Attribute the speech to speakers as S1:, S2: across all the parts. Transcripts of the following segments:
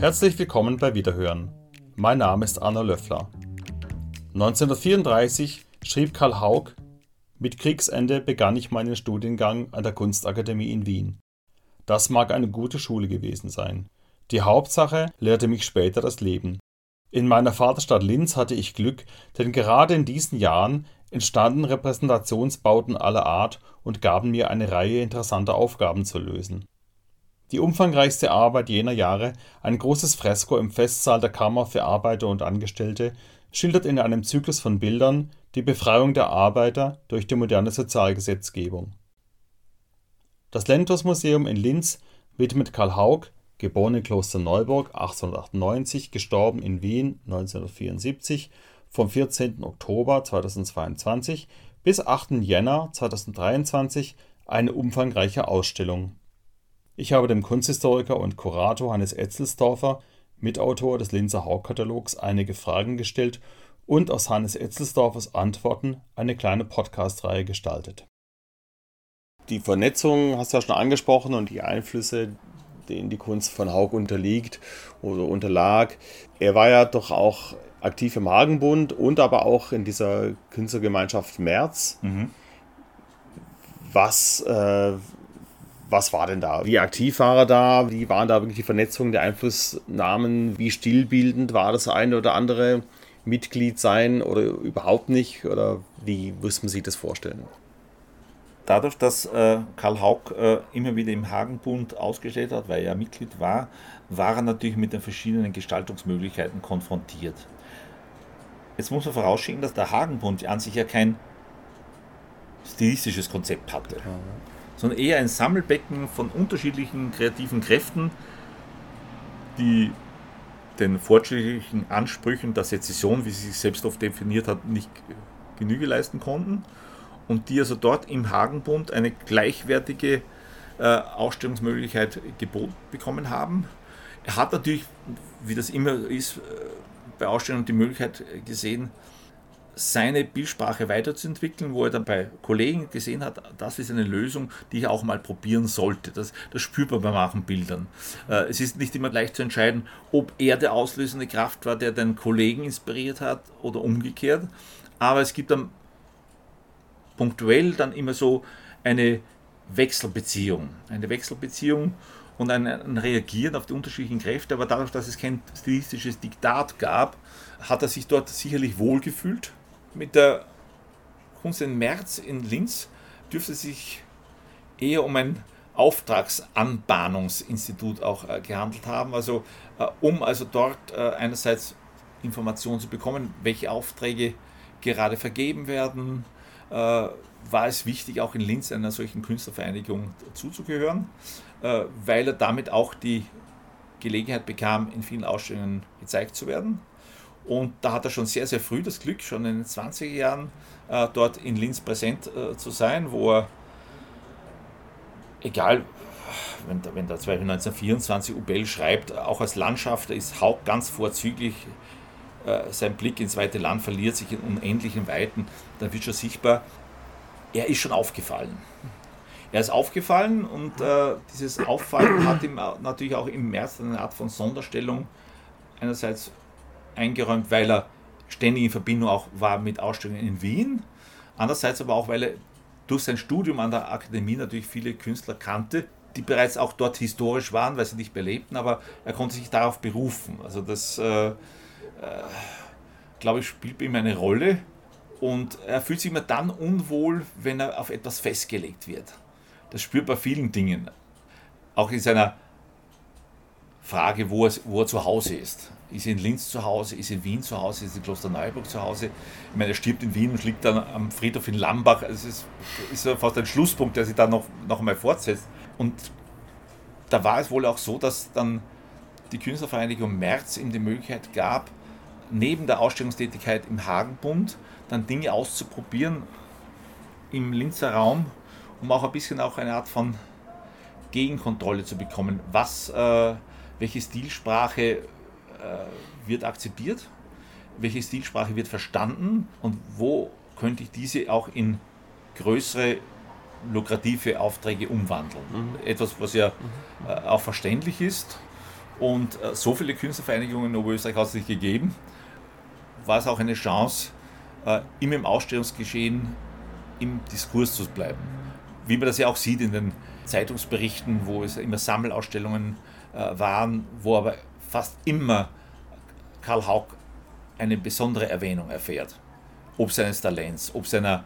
S1: Herzlich willkommen bei Wiederhören. Mein Name ist Arno Löffler. 1934 schrieb Karl Haug, mit Kriegsende begann ich meinen Studiengang an der Kunstakademie in Wien. Das mag eine gute Schule gewesen sein. Die Hauptsache lehrte mich später das Leben. In meiner Vaterstadt Linz hatte ich Glück, denn gerade in diesen Jahren entstanden Repräsentationsbauten aller Art und gaben mir eine Reihe interessanter Aufgaben zu lösen. Die umfangreichste Arbeit jener Jahre, ein großes Fresko im Festsaal der Kammer für Arbeiter und Angestellte, schildert in einem Zyklus von Bildern die Befreiung der Arbeiter durch die moderne Sozialgesetzgebung. Das Lentos-Museum in Linz widmet Karl Haug geboren in Klosterneuburg 1898, gestorben in Wien 1974, vom 14. Oktober 2022 bis 8. Jänner 2023 eine umfangreiche Ausstellung ich habe dem Kunsthistoriker und Kurator Hannes Etzelsdorfer, Mitautor des Linzer Haugkatalogs, einige Fragen gestellt und aus Hannes Etzelsdorfers Antworten eine kleine Podcast-Reihe gestaltet. Die Vernetzung hast du ja schon angesprochen und die Einflüsse, denen die Kunst von Haug unterliegt oder unterlag. Er war ja doch auch aktiv im Hagenbund und aber auch in dieser Künstlergemeinschaft März. Mhm. Was äh, was war denn da? Wie aktiv war er da? Wie waren da wirklich die Vernetzungen der Einflussnahmen? Wie stilbildend war das eine oder andere Mitglied sein oder überhaupt nicht? Oder wie muss man sich das vorstellen?
S2: Dadurch, dass äh, Karl Haug äh, immer wieder im Hagenbund ausgestellt hat, weil er Mitglied war, war er natürlich mit den verschiedenen Gestaltungsmöglichkeiten konfrontiert. Jetzt muss man vorausschicken, dass der Hagenbund an sich ja kein stilistisches Konzept hatte. Ja sondern eher ein Sammelbecken von unterschiedlichen kreativen Kräften, die den fortschrittlichen Ansprüchen der Sezession, wie sie sich selbst oft definiert hat, nicht Genüge leisten konnten und die also dort im Hagenbund eine gleichwertige äh, Ausstellungsmöglichkeit geboten bekommen haben. Er hat natürlich, wie das immer ist, äh, bei Ausstellungen die Möglichkeit gesehen, seine Bildsprache weiterzuentwickeln, wo er dann bei Kollegen gesehen hat, das ist eine Lösung, die ich auch mal probieren sollte. Das, das spürt man bei manchen Bildern. Äh, es ist nicht immer leicht zu entscheiden, ob er der auslösende Kraft war, der den Kollegen inspiriert hat oder umgekehrt. Aber es gibt dann punktuell dann immer so eine Wechselbeziehung. Eine Wechselbeziehung und ein, ein Reagieren auf die unterschiedlichen Kräfte. Aber dadurch, dass es kein stilistisches Diktat gab, hat er sich dort sicherlich wohlgefühlt mit der Kunst im März in Linz dürfte es sich eher um ein Auftragsanbahnungsinstitut auch äh, gehandelt haben, also äh, um also dort äh, einerseits Informationen zu bekommen, welche Aufträge gerade vergeben werden, äh, war es wichtig, auch in Linz einer solchen Künstlervereinigung zuzugehören, äh, weil er damit auch die Gelegenheit bekam, in vielen Ausstellungen gezeigt zu werden. Und da hat er schon sehr, sehr früh das Glück, schon in den 20er Jahren äh, dort in Linz präsent äh, zu sein, wo er, egal, wenn, wenn der 1924 Ubel schreibt, auch als Landschafter ist Haupt ganz vorzüglich, äh, sein Blick ins weite Land verliert sich in unendlichen Weiten, dann wird schon sichtbar, er ist schon aufgefallen. Er ist aufgefallen und äh, dieses Auffallen hat ihm natürlich auch im März eine Art von Sonderstellung einerseits eingeräumt, weil er ständig in Verbindung auch war mit Ausstellungen in Wien. Andererseits aber auch, weil er durch sein Studium an der Akademie natürlich viele Künstler kannte, die bereits auch dort historisch waren, weil sie nicht mehr lebten, aber er konnte sich darauf berufen. Also das, äh, äh, glaube ich, spielt bei ihm eine Rolle. Und er fühlt sich immer dann unwohl, wenn er auf etwas festgelegt wird. Das spürt bei vielen Dingen. Auch in seiner Frage, wo er, wo er zu Hause ist. Ist er in Linz zu Hause, ist er in Wien zu Hause, ist er in Klosterneuburg zu Hause? Ich meine, er stirbt in Wien und liegt dann am Friedhof in Lambach. Es ist, ist fast ein Schlusspunkt, der sich dann noch, noch einmal fortsetzt. Und da war es wohl auch so, dass dann die Künstlervereinigung März ihm die Möglichkeit gab, neben der Ausstellungstätigkeit im Hagenbund dann Dinge auszuprobieren im Linzer Raum, um auch ein bisschen auch eine Art von Gegenkontrolle zu bekommen. Was äh, welche Stilsprache äh, wird akzeptiert, welche Stilsprache wird verstanden und wo könnte ich diese auch in größere lukrative Aufträge umwandeln. Mhm. Etwas, was ja äh, auch verständlich ist Und äh, so viele Künstlervereinigungen in Oberösterreich hat es nicht gegeben. War es auch eine Chance, äh, immer im Ausstellungsgeschehen im Diskurs zu bleiben. Wie man das ja auch sieht in den Zeitungsberichten, wo es immer Sammelausstellungen waren, wo aber fast immer Karl Haug eine besondere Erwähnung erfährt. Ob seines Talents, ob seiner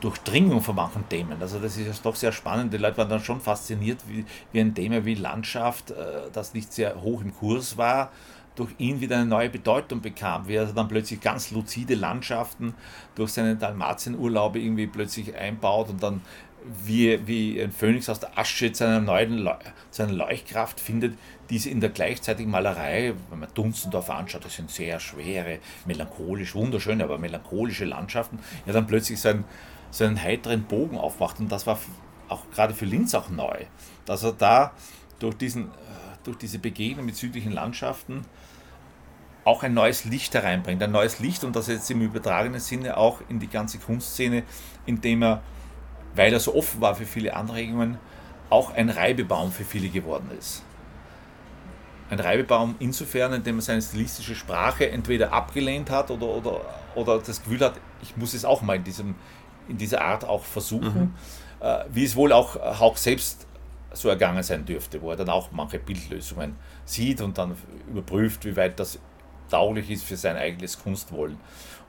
S2: Durchdringung von manchen Themen. Also das ist ja doch sehr spannend. Die Leute waren dann schon fasziniert, wie, wie ein Thema wie Landschaft, äh, das nicht sehr hoch im Kurs war, durch ihn wieder eine neue Bedeutung bekam, wie er dann plötzlich ganz luzide Landschaften durch seine Dalmatienurlaube irgendwie plötzlich einbaut und dann wie, wie ein Phönix aus der Asche zu einer neuen zu einer Leuchtkraft findet, diese in der gleichzeitigen Malerei, wenn man Dunstendorf anschaut, das sind sehr schwere, melancholisch, wunderschöne, aber melancholische Landschaften, ja dann plötzlich so einen, heiteren Bogen aufmacht und das war auch gerade für Linz auch neu, dass er da durch, diesen, durch diese Begegnung mit südlichen Landschaften auch ein neues Licht hereinbringt, ein neues Licht und das jetzt im übertragenen Sinne auch in die ganze Kunstszene, indem er weil er so offen war für viele Anregungen, auch ein Reibebaum für viele geworden ist. Ein Reibebaum insofern, indem er seine stilistische Sprache entweder abgelehnt hat oder, oder, oder das Gefühl hat, ich muss es auch mal in, diesem, in dieser Art auch versuchen, mhm. äh, wie es wohl auch Hauch selbst so ergangen sein dürfte, wo er dann auch manche Bildlösungen sieht und dann überprüft, wie weit das tauglich ist für sein eigenes Kunstwollen.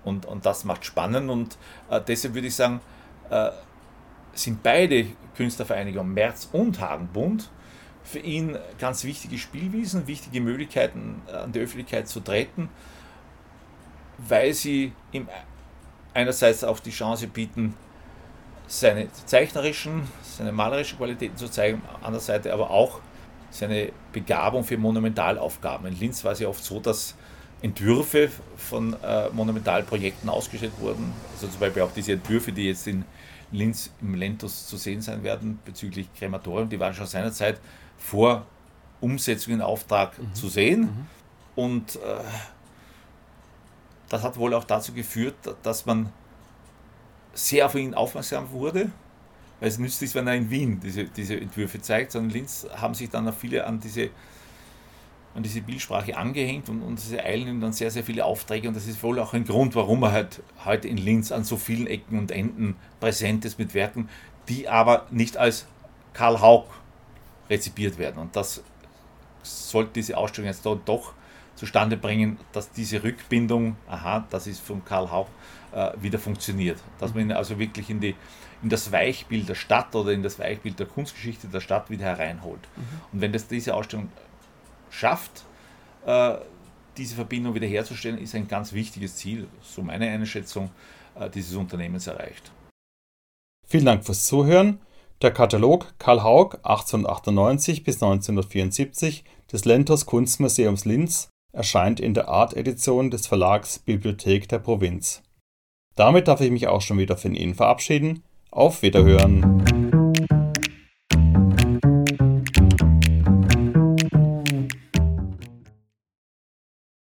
S2: Und, und das macht spannend und äh, deshalb würde ich sagen, äh, sind beide Künstlervereinigungen, Merz und Hagenbund, für ihn ganz wichtige Spielwiesen, wichtige Möglichkeiten an die Öffentlichkeit zu treten, weil sie ihm einerseits auch die Chance bieten, seine zeichnerischen, seine malerischen Qualitäten zu zeigen, andererseits aber auch seine Begabung für Monumentalaufgaben. In Linz war es ja oft so, dass Entwürfe von äh, Monumentalprojekten ausgestellt wurden. Also zum Beispiel auch diese Entwürfe, die jetzt in Linz im Lentus zu sehen sein werden bezüglich Krematorium. Die waren schon seinerzeit vor Umsetzung in Auftrag mhm. zu sehen. Mhm. Und äh, das hat wohl auch dazu geführt, dass man sehr auf ihn aufmerksam wurde, weil es nützt ist, wenn er in Wien diese, diese Entwürfe zeigt, sondern in Linz haben sich dann auch viele an diese an diese Bildsprache angehängt und, und sie eilen ihm dann sehr, sehr viele Aufträge und das ist wohl auch ein Grund, warum er halt heute in Linz an so vielen Ecken und Enden präsent ist mit Werken, die aber nicht als Karl Haug rezipiert werden. Und das sollte diese Ausstellung jetzt doch zustande bringen, dass diese Rückbindung, aha, das ist von Karl Haug, äh, wieder funktioniert. Dass man ihn also wirklich in, die, in das Weichbild der Stadt oder in das Weichbild der Kunstgeschichte der Stadt wieder hereinholt. Mhm. Und wenn das diese Ausstellung schafft, äh, diese Verbindung wiederherzustellen, ist ein ganz wichtiges Ziel, so meine Einschätzung, äh, dieses Unternehmens erreicht.
S1: Vielen Dank fürs Zuhören. Der Katalog Karl Haug 1898 bis 1974 des Lentos Kunstmuseums Linz erscheint in der Art-Edition des Verlags Bibliothek der Provinz. Damit darf ich mich auch schon wieder von Ihnen verabschieden. Auf Wiederhören!